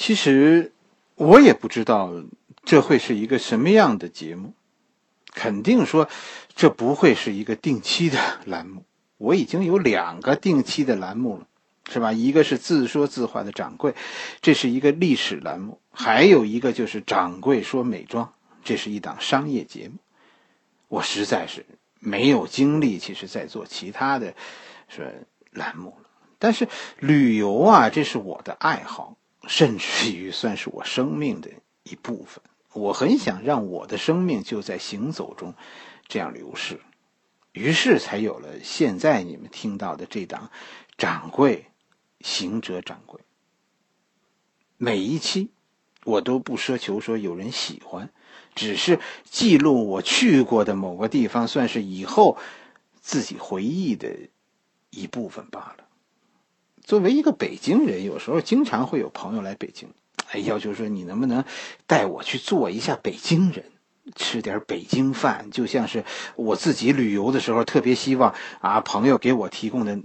其实我也不知道这会是一个什么样的节目，肯定说这不会是一个定期的栏目。我已经有两个定期的栏目了，是吧？一个是自说自话的掌柜，这是一个历史栏目；还有一个就是掌柜说美妆，这是一档商业节目。我实在是没有精力，其实在做其他的说栏目了。但是旅游啊，这是我的爱好，甚至于算是我生命的一部分。我很想让我的生命就在行走中这样流逝。于是才有了现在你们听到的这档《掌柜行者掌柜》。每一期我都不奢求说有人喜欢，只是记录我去过的某个地方，算是以后自己回忆的一部分罢了。作为一个北京人，有时候经常会有朋友来北京，哎，要求说你能不能带我去做一下北京人。吃点北京饭，就像是我自己旅游的时候特别希望啊，朋友给我提供的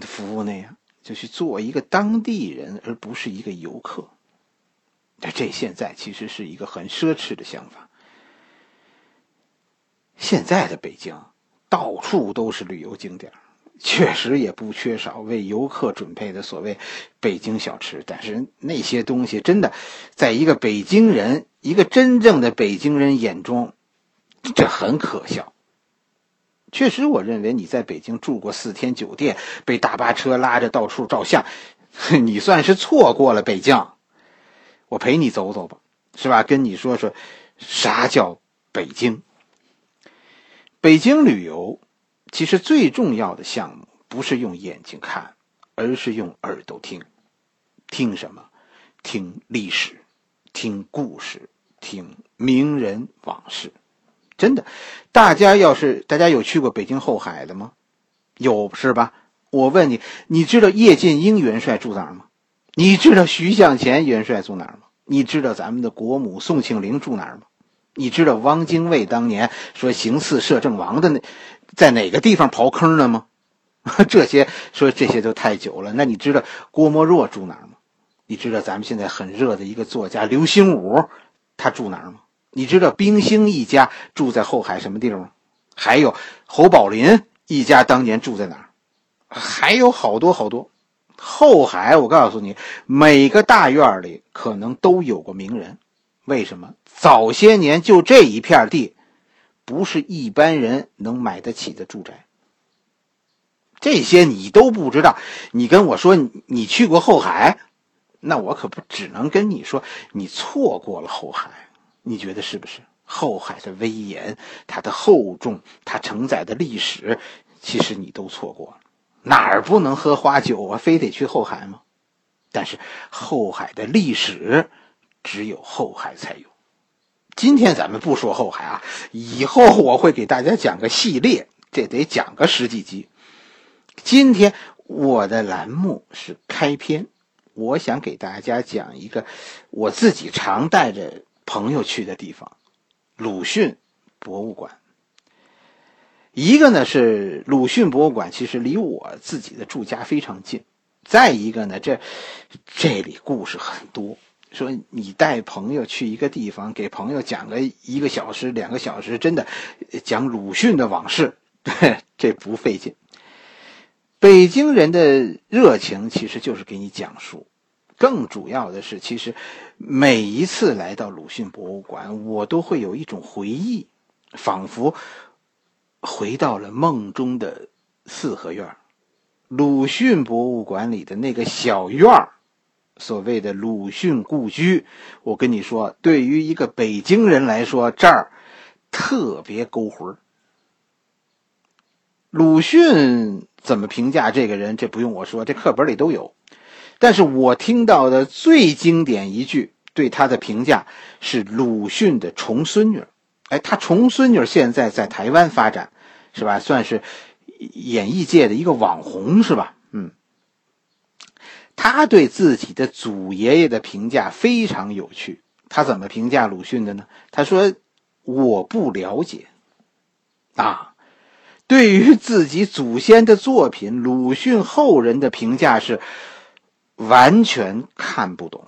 服务那样，就去做一个当地人，而不是一个游客。这现在其实是一个很奢侈的想法。现在的北京到处都是旅游景点，确实也不缺少为游客准备的所谓北京小吃，但是那些东西真的，在一个北京人。一个真正的北京人眼中，这很可笑。确实，我认为你在北京住过四天酒店，被大巴车拉着到处照相，你算是错过了北京。我陪你走走吧，是吧？跟你说说啥叫北京。北京旅游其实最重要的项目不是用眼睛看，而是用耳朵听。听什么？听历史，听故事。听名人往事，真的，大家要是大家有去过北京后海的吗？有是吧？我问你，你知道叶剑英元帅住哪儿吗？你知道徐向前元帅住哪儿吗？你知道咱们的国母宋庆龄住哪儿吗？你知道汪精卫当年说行刺摄政王的那在哪个地方刨坑呢吗？这些说这些都太久了。那你知道郭沫若住哪儿吗？你知道咱们现在很热的一个作家刘心武？他住哪儿吗？你知道冰星一家住在后海什么地方吗？还有侯宝林一家当年住在哪儿？还有好多好多。后海，我告诉你，每个大院里可能都有过名人。为什么？早些年就这一片地，不是一般人能买得起的住宅。这些你都不知道。你跟我说你去过后海？那我可不只能跟你说，你错过了后海，你觉得是不是？后海的威严，它的厚重，它承载的历史，其实你都错过了。哪儿不能喝花酒啊？非得去后海吗？但是后海的历史，只有后海才有。今天咱们不说后海啊，以后我会给大家讲个系列，这得讲个十几集。今天我的栏目是开篇。我想给大家讲一个我自己常带着朋友去的地方——鲁迅博物馆。一个呢是鲁迅博物馆，其实离我自己的住家非常近；再一个呢，这这里故事很多。说你带朋友去一个地方，给朋友讲个一个小时、两个小时，真的讲鲁迅的往事，这不费劲。北京人的热情其实就是给你讲述，更主要的是，其实每一次来到鲁迅博物馆，我都会有一种回忆，仿佛回到了梦中的四合院鲁迅博物馆里的那个小院儿，所谓的鲁迅故居。我跟你说，对于一个北京人来说，这儿特别勾魂鲁迅。怎么评价这个人？这不用我说，这课本里都有。但是我听到的最经典一句对他的评价是鲁迅的重孙女。哎，他重孙女现在在台湾发展，是吧？算是演艺界的一个网红，是吧？他对自己的祖爷爷的评价非常有趣。他怎么评价鲁迅的呢？他说：“我不了解。”啊。对于自己祖先的作品，鲁迅后人的评价是完全看不懂。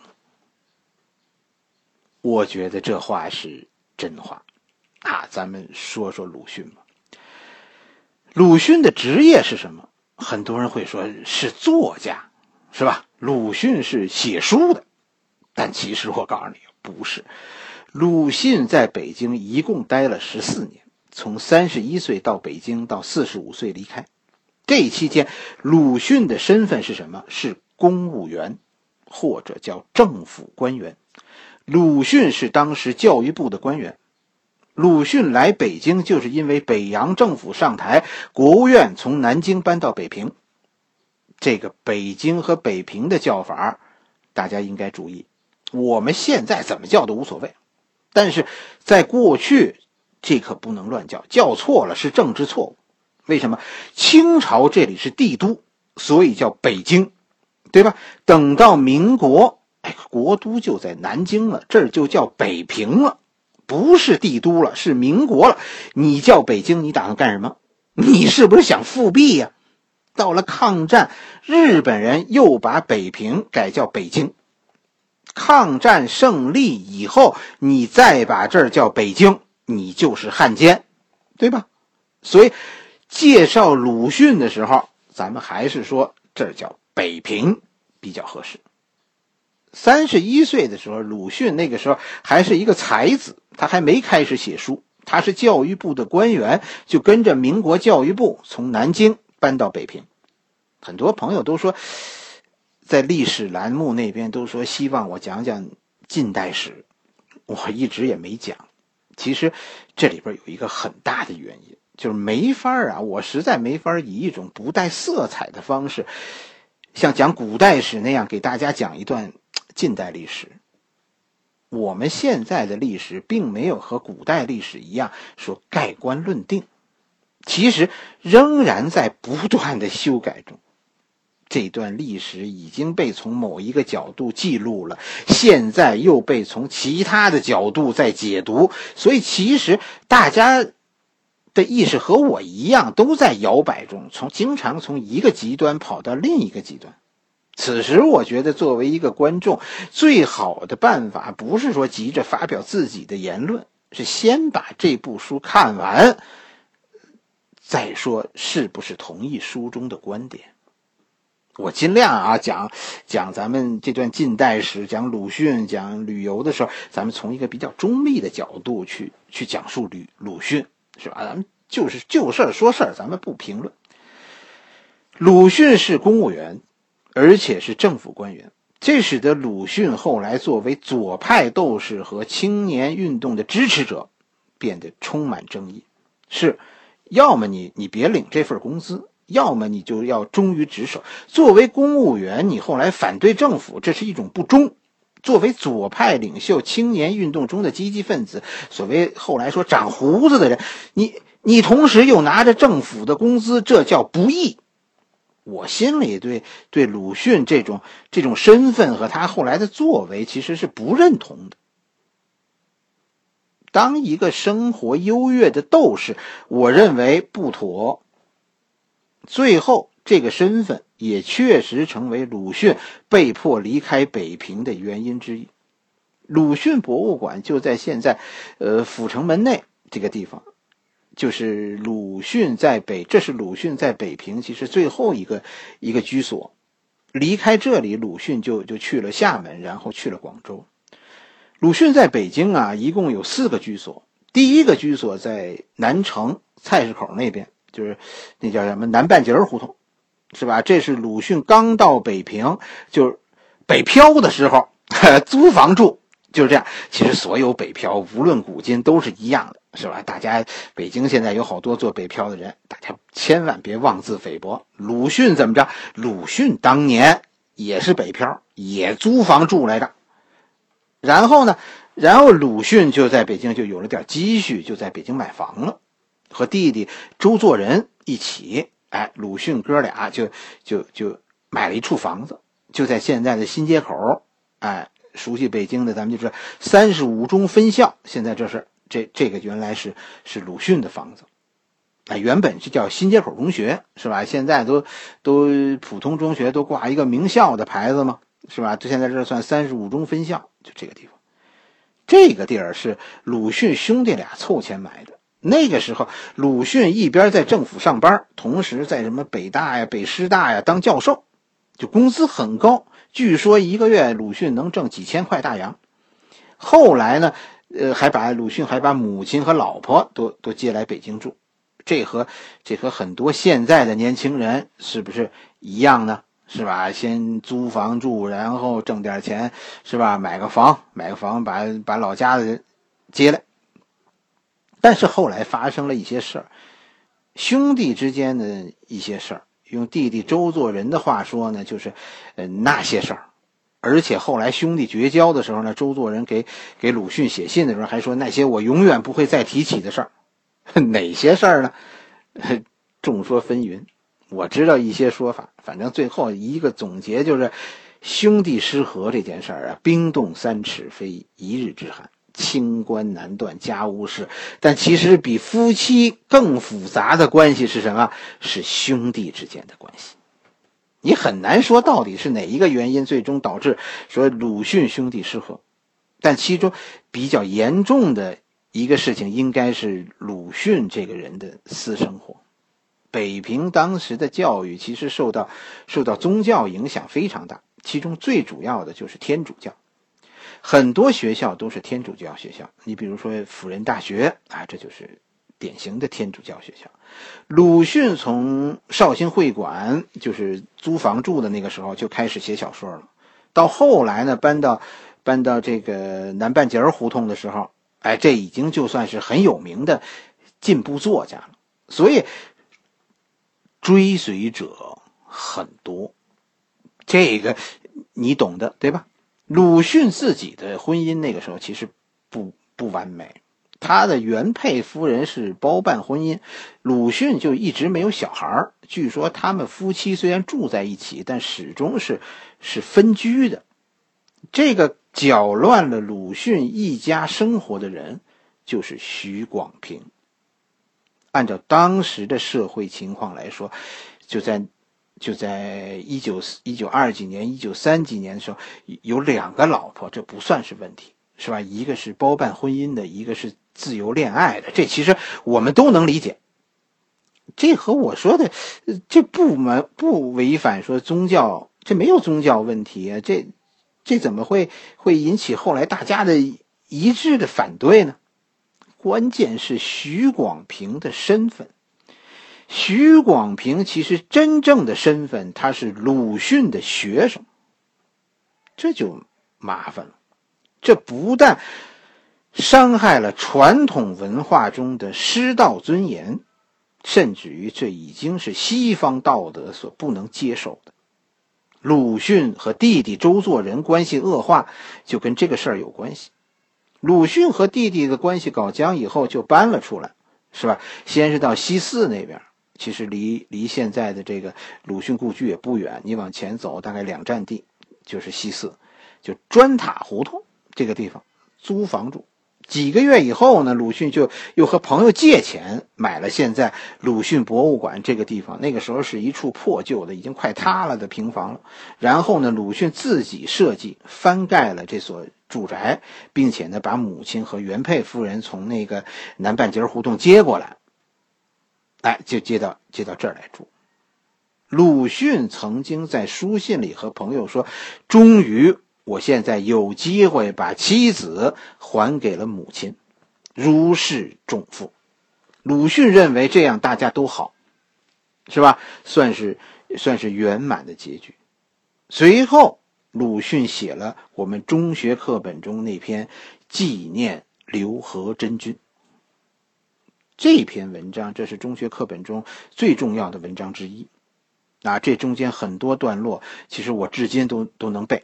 我觉得这话是真话。啊，咱们说说鲁迅吧。鲁迅的职业是什么？很多人会说是作家，是吧？鲁迅是写书的，但其实我告诉你，不是。鲁迅在北京一共待了十四年，从三十一岁到北京，到四十五岁离开。这期间，鲁迅的身份是什么？是公务员，或者叫政府官员。鲁迅是当时教育部的官员。鲁迅来北京，就是因为北洋政府上台，国务院从南京搬到北平。这个北京和北平的叫法，大家应该注意。我们现在怎么叫都无所谓，但是在过去，这可不能乱叫，叫错了是政治错误。为什么？清朝这里是帝都，所以叫北京，对吧？等到民国，哎，国都就在南京了，这儿就叫北平了。不是帝都了，是民国了。你叫北京，你打算干什么？你是不是想复辟呀？到了抗战，日本人又把北平改叫北京。抗战胜利以后，你再把这儿叫北京，你就是汉奸，对吧？所以，介绍鲁迅的时候，咱们还是说这叫北平比较合适。三十一岁的时候，鲁迅那个时候还是一个才子，他还没开始写书。他是教育部的官员，就跟着民国教育部从南京搬到北平。很多朋友都说，在历史栏目那边都说希望我讲讲近代史，我一直也没讲。其实这里边有一个很大的原因，就是没法啊，我实在没法以一种不带色彩的方式，像讲古代史那样给大家讲一段。近代历史，我们现在的历史并没有和古代历史一样说盖棺论定，其实仍然在不断的修改中。这段历史已经被从某一个角度记录了，现在又被从其他的角度在解读，所以其实大家的意识和我一样，都在摇摆中，从经常从一个极端跑到另一个极端。此时，我觉得作为一个观众，最好的办法不是说急着发表自己的言论，是先把这部书看完，再说是不是同意书中的观点。我尽量啊讲讲咱们这段近代史，讲鲁迅，讲旅游的时候，咱们从一个比较中立的角度去去讲述鲁鲁迅，是吧？咱们就是就事儿说事儿，咱们不评论。鲁迅是公务员。而且是政府官员，这使得鲁迅后来作为左派斗士和青年运动的支持者，变得充满争议。是，要么你你别领这份工资，要么你就要忠于职守。作为公务员，你后来反对政府，这是一种不忠；作为左派领袖、青年运动中的积极分子，所谓后来说长胡子的人，你你同时又拿着政府的工资，这叫不义。我心里对对鲁迅这种这种身份和他后来的作为其实是不认同的。当一个生活优越的斗士，我认为不妥。最后，这个身份也确实成为鲁迅被迫离开北平的原因之一。鲁迅博物馆就在现在，呃，阜成门内这个地方。就是鲁迅在北，这是鲁迅在北平其实最后一个一个居所。离开这里，鲁迅就就去了厦门，然后去了广州。鲁迅在北京啊，一共有四个居所。第一个居所在南城菜市口那边，就是那叫什么南半截胡同，是吧？这是鲁迅刚到北平，就是北漂的时候 租房住。就是这样，其实所有北漂，无论古今，都是一样的，是吧？大家北京现在有好多做北漂的人，大家千万别妄自菲薄。鲁迅怎么着？鲁迅当年也是北漂，也租房住来着。然后呢，然后鲁迅就在北京就有了点积蓄，就在北京买房了，和弟弟周作人一起，哎，鲁迅哥俩就就就买了一处房子，就在现在的新街口，哎。熟悉北京的，咱们就知道三十五中分校。现在这是这这个原来是是鲁迅的房子，啊，原本是叫新街口中学，是吧？现在都都普通中学都挂一个名校的牌子嘛，是吧？这现在这算三十五中分校，就这个地方。这个地儿是鲁迅兄弟俩凑钱买的。那个时候，鲁迅一边在政府上班，同时在什么北大呀、北师大呀当教授，就工资很高。据说一个月鲁迅能挣几千块大洋。后来呢，呃，还把鲁迅还把母亲和老婆都都接来北京住。这和这和很多现在的年轻人是不是一样呢？是吧？先租房住，然后挣点钱，是吧？买个房，买个房，把把老家的人接来。但是后来发生了一些事儿，兄弟之间的一些事儿，用弟弟周作人的话说呢，就是，呃，那些事儿。而且后来兄弟绝交的时候呢，周作人给给鲁迅写信的时候还说那些我永远不会再提起的事儿。哪些事儿呢？众说纷纭。我知道一些说法，反正最后一个总结就是，兄弟失和这件事儿啊，冰冻三尺非一日之寒，清官难断家务事。但其实比夫妻更复杂的关系是什么？是兄弟之间的关系。你很难说到底是哪一个原因最终导致说鲁迅兄弟失和，但其中比较严重的一个事情，应该是鲁迅这个人的私生活。北平当时的教育其实受到受到宗教影响非常大，其中最主要的就是天主教，很多学校都是天主教学校。你比如说辅仁大学啊，这就是典型的天主教学校。鲁迅从绍兴会馆就是租房住的那个时候就开始写小说了，到后来呢搬到搬到这个南半截胡同的时候，哎，这已经就算是很有名的进步作家了。所以。追随者很多，这个你懂的，对吧？鲁迅自己的婚姻那个时候其实不不完美，他的原配夫人是包办婚姻，鲁迅就一直没有小孩据说他们夫妻虽然住在一起，但始终是是分居的。这个搅乱了鲁迅一家生活的人就是徐广平。按照当时的社会情况来说，就在就在一九一九二几年、一九三几年的时候，有两个老婆，这不算是问题，是吧？一个是包办婚姻的，一个是自由恋爱的，这其实我们都能理解。这和我说的这不门不违反说宗教，这没有宗教问题啊，这这怎么会会引起后来大家的一致的反对呢？关键是徐广平的身份。徐广平其实真正的身份，他是鲁迅的学生，这就麻烦了。这不但伤害了传统文化中的师道尊严，甚至于这已经是西方道德所不能接受的。鲁迅和弟弟周作人关系恶化，就跟这个事儿有关系。鲁迅和弟弟的关系搞僵以后，就搬了出来，是吧？先是到西四那边，其实离离现在的这个鲁迅故居也不远，你往前走大概两站地就是西四，就砖塔胡同这个地方租房住。几个月以后呢，鲁迅就又和朋友借钱买了现在鲁迅博物馆这个地方。那个时候是一处破旧的、已经快塌了的平房了。然后呢，鲁迅自己设计翻盖了这所住宅，并且呢，把母亲和原配夫人从那个南半截胡同接过来，哎，就接到接到这儿来住。鲁迅曾经在书信里和朋友说：“终于。”我现在有机会把妻子还给了母亲，如释重负。鲁迅认为这样大家都好，是吧？算是算是圆满的结局。随后，鲁迅写了我们中学课本中那篇纪念刘和珍君。这篇文章，这是中学课本中最重要的文章之一。啊，这中间很多段落，其实我至今都都能背。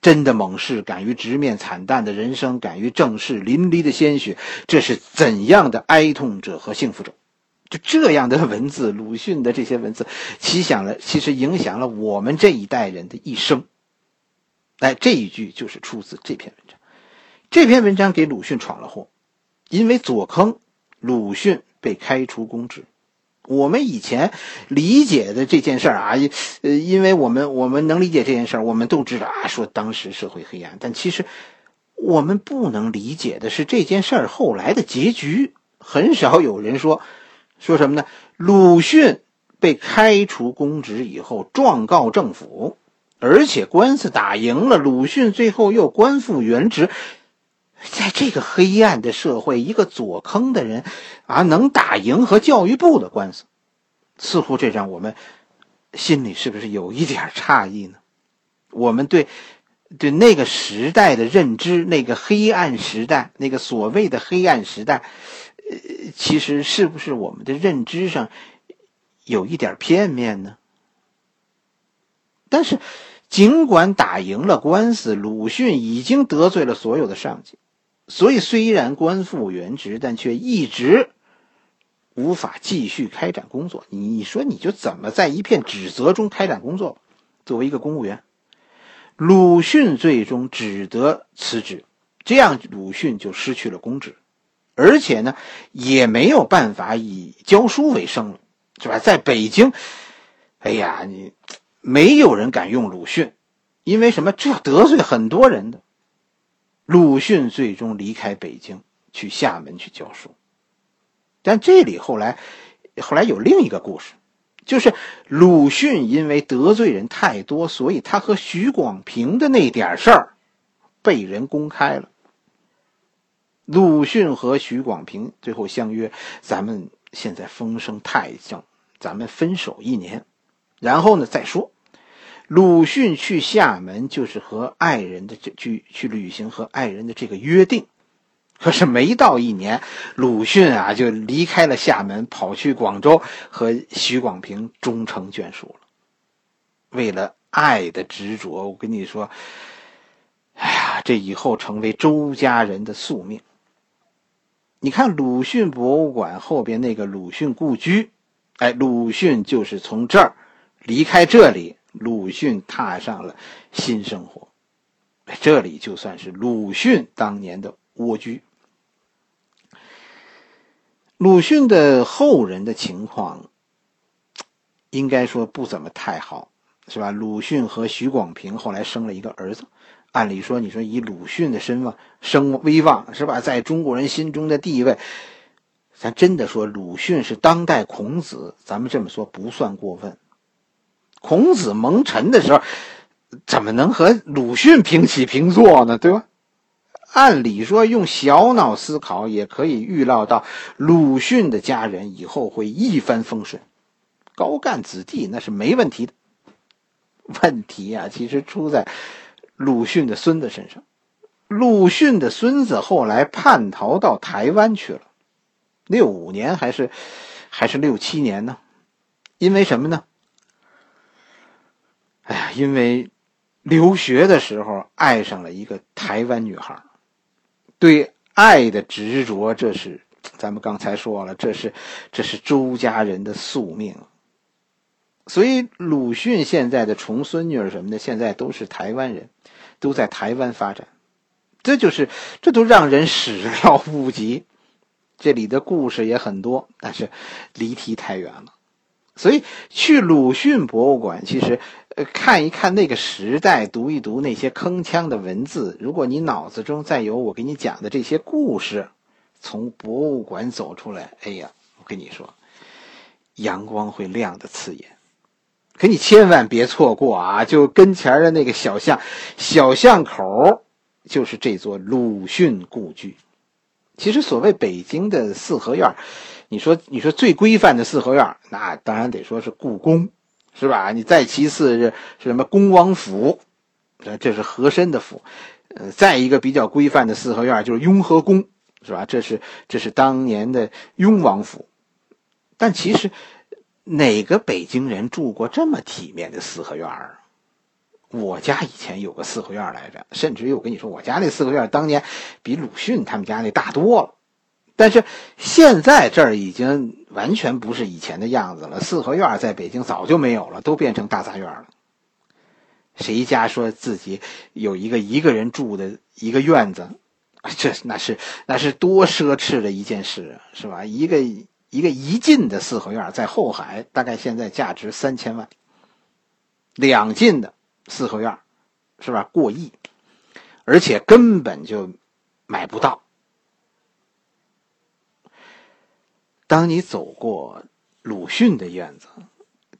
真的猛士敢于直面惨淡的人生，敢于正视淋漓的鲜血，这是怎样的哀痛者和幸福者？就这样的文字，鲁迅的这些文字，其响了，其实影响了我们这一代人的一生。哎，这一句就是出自这篇文章。这篇文章给鲁迅闯了祸，因为左坑，鲁迅被开除公职。我们以前理解的这件事儿啊，呃，因为我们我们能理解这件事儿，我们都知道啊，说当时社会黑暗，但其实我们不能理解的是这件事儿后来的结局。很少有人说，说什么呢？鲁迅被开除公职以后，状告政府，而且官司打赢了，鲁迅最后又官复原职。在这个黑暗的社会，一个左坑的人啊，能打赢和教育部的官司，似乎这让我们心里是不是有一点诧异呢？我们对对那个时代的认知，那个黑暗时代，那个所谓的黑暗时代，呃，其实是不是我们的认知上有一点片面呢？但是，尽管打赢了官司，鲁迅已经得罪了所有的上级。所以，虽然官复原职，但却一直无法继续开展工作。你说，你就怎么在一片指责中开展工作？作为一个公务员，鲁迅最终只得辞职，这样鲁迅就失去了公职，而且呢，也没有办法以教书为生了，是吧？在北京，哎呀，你没有人敢用鲁迅，因为什么？这要得罪很多人的。鲁迅最终离开北京，去厦门去教书。但这里后来，后来有另一个故事，就是鲁迅因为得罪人太多，所以他和许广平的那点事儿被人公开了。鲁迅和许广平最后相约：“咱们现在风声太正，咱们分手一年，然后呢再说。”鲁迅去厦门就是和爱人的这去去履行和爱人的这个约定，可是没到一年，鲁迅啊就离开了厦门，跑去广州和许广平终成眷属了。为了爱的执着，我跟你说，哎呀，这以后成为周家人的宿命。你看鲁迅博物馆后边那个鲁迅故居，哎，鲁迅就是从这儿离开这里。鲁迅踏上了新生活，这里就算是鲁迅当年的蜗居。鲁迅的后人的情况，应该说不怎么太好，是吧？鲁迅和许广平后来生了一个儿子，按理说，你说以鲁迅的身望、声威望，是吧？在中国人心中的地位，咱真的说鲁迅是当代孔子，咱们这么说不算过分。孔子蒙尘的时候，怎么能和鲁迅平起平坐呢？对吧？按理说，用小脑思考也可以预料到，鲁迅的家人以后会一帆风顺，高干子弟那是没问题的。问题啊，其实出在鲁迅的孙子身上。鲁迅的孙子后来叛逃到台湾去了，六五年还是还是六七年呢？因为什么呢？哎呀，因为留学的时候爱上了一个台湾女孩，对爱的执着，这是咱们刚才说了，这是这是周家人的宿命。所以鲁迅现在的重孙女什么的，现在都是台湾人，都在台湾发展，这就是这都让人始料不及。这里的故事也很多，但是离题太远了。所以去鲁迅博物馆，其实呃。看一看那个时代，读一读那些铿锵的文字。如果你脑子中再有我给你讲的这些故事，从博物馆走出来，哎呀，我跟你说，阳光会亮的刺眼。可你千万别错过啊！就跟前的那个小巷，小巷口就是这座鲁迅故居。其实所谓北京的四合院，你说你说最规范的四合院，那当然得说是故宫。是吧？你再其次是是什么恭王府，这是和珅的府。呃，再一个比较规范的四合院就是雍和宫，是吧？这是这是当年的雍王府。但其实哪个北京人住过这么体面的四合院儿？我家以前有个四合院来着，甚至于我跟你说，我家那四合院当年比鲁迅他们家那大多了。但是现在这儿已经完全不是以前的样子了。四合院在北京早就没有了，都变成大杂院了。谁家说自己有一个一个人住的一个院子，这那是那是多奢侈的一件事啊，是吧？一个一个一进的四合院在后海，大概现在价值三千万。两进的四合院是吧？过亿。而且根本就买不到。当你走过鲁迅的院子，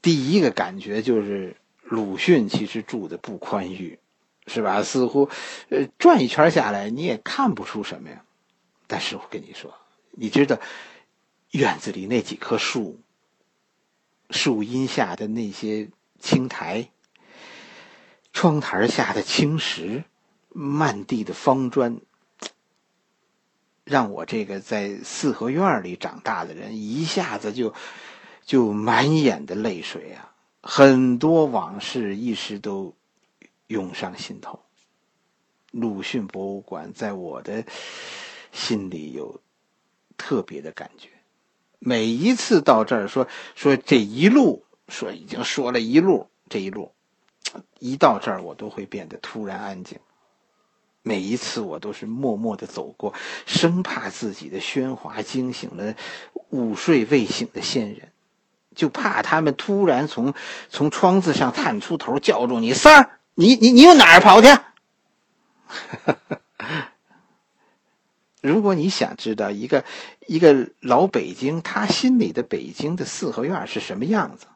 第一个感觉就是鲁迅其实住的不宽裕，是吧？似乎，呃，转一圈下来你也看不出什么呀。但是我跟你说，你知道院子里那几棵树，树荫下的那些青苔，窗台下的青石，漫地的方砖。让我这个在四合院里长大的人一下子就就满眼的泪水啊！很多往事一时都涌上心头。鲁迅博物馆在我的心里有特别的感觉。每一次到这儿，说说这一路，说已经说了一路，这一路一到这儿，我都会变得突然安静。每一次我都是默默的走过，生怕自己的喧哗惊醒了午睡未醒的先人，就怕他们突然从从窗子上探出头叫住你三儿，你你你往哪儿跑去？如果你想知道一个一个老北京他心里的北京的四合院是什么样子，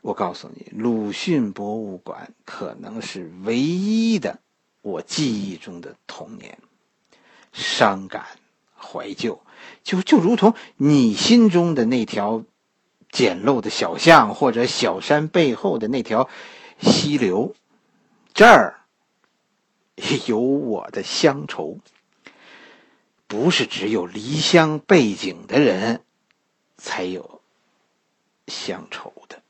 我告诉你，鲁迅博物馆可能是唯一的。我记忆中的童年，伤感、怀旧，就就如同你心中的那条简陋的小巷，或者小山背后的那条溪流，这儿有我的乡愁。不是只有离乡背井的人才有乡愁的。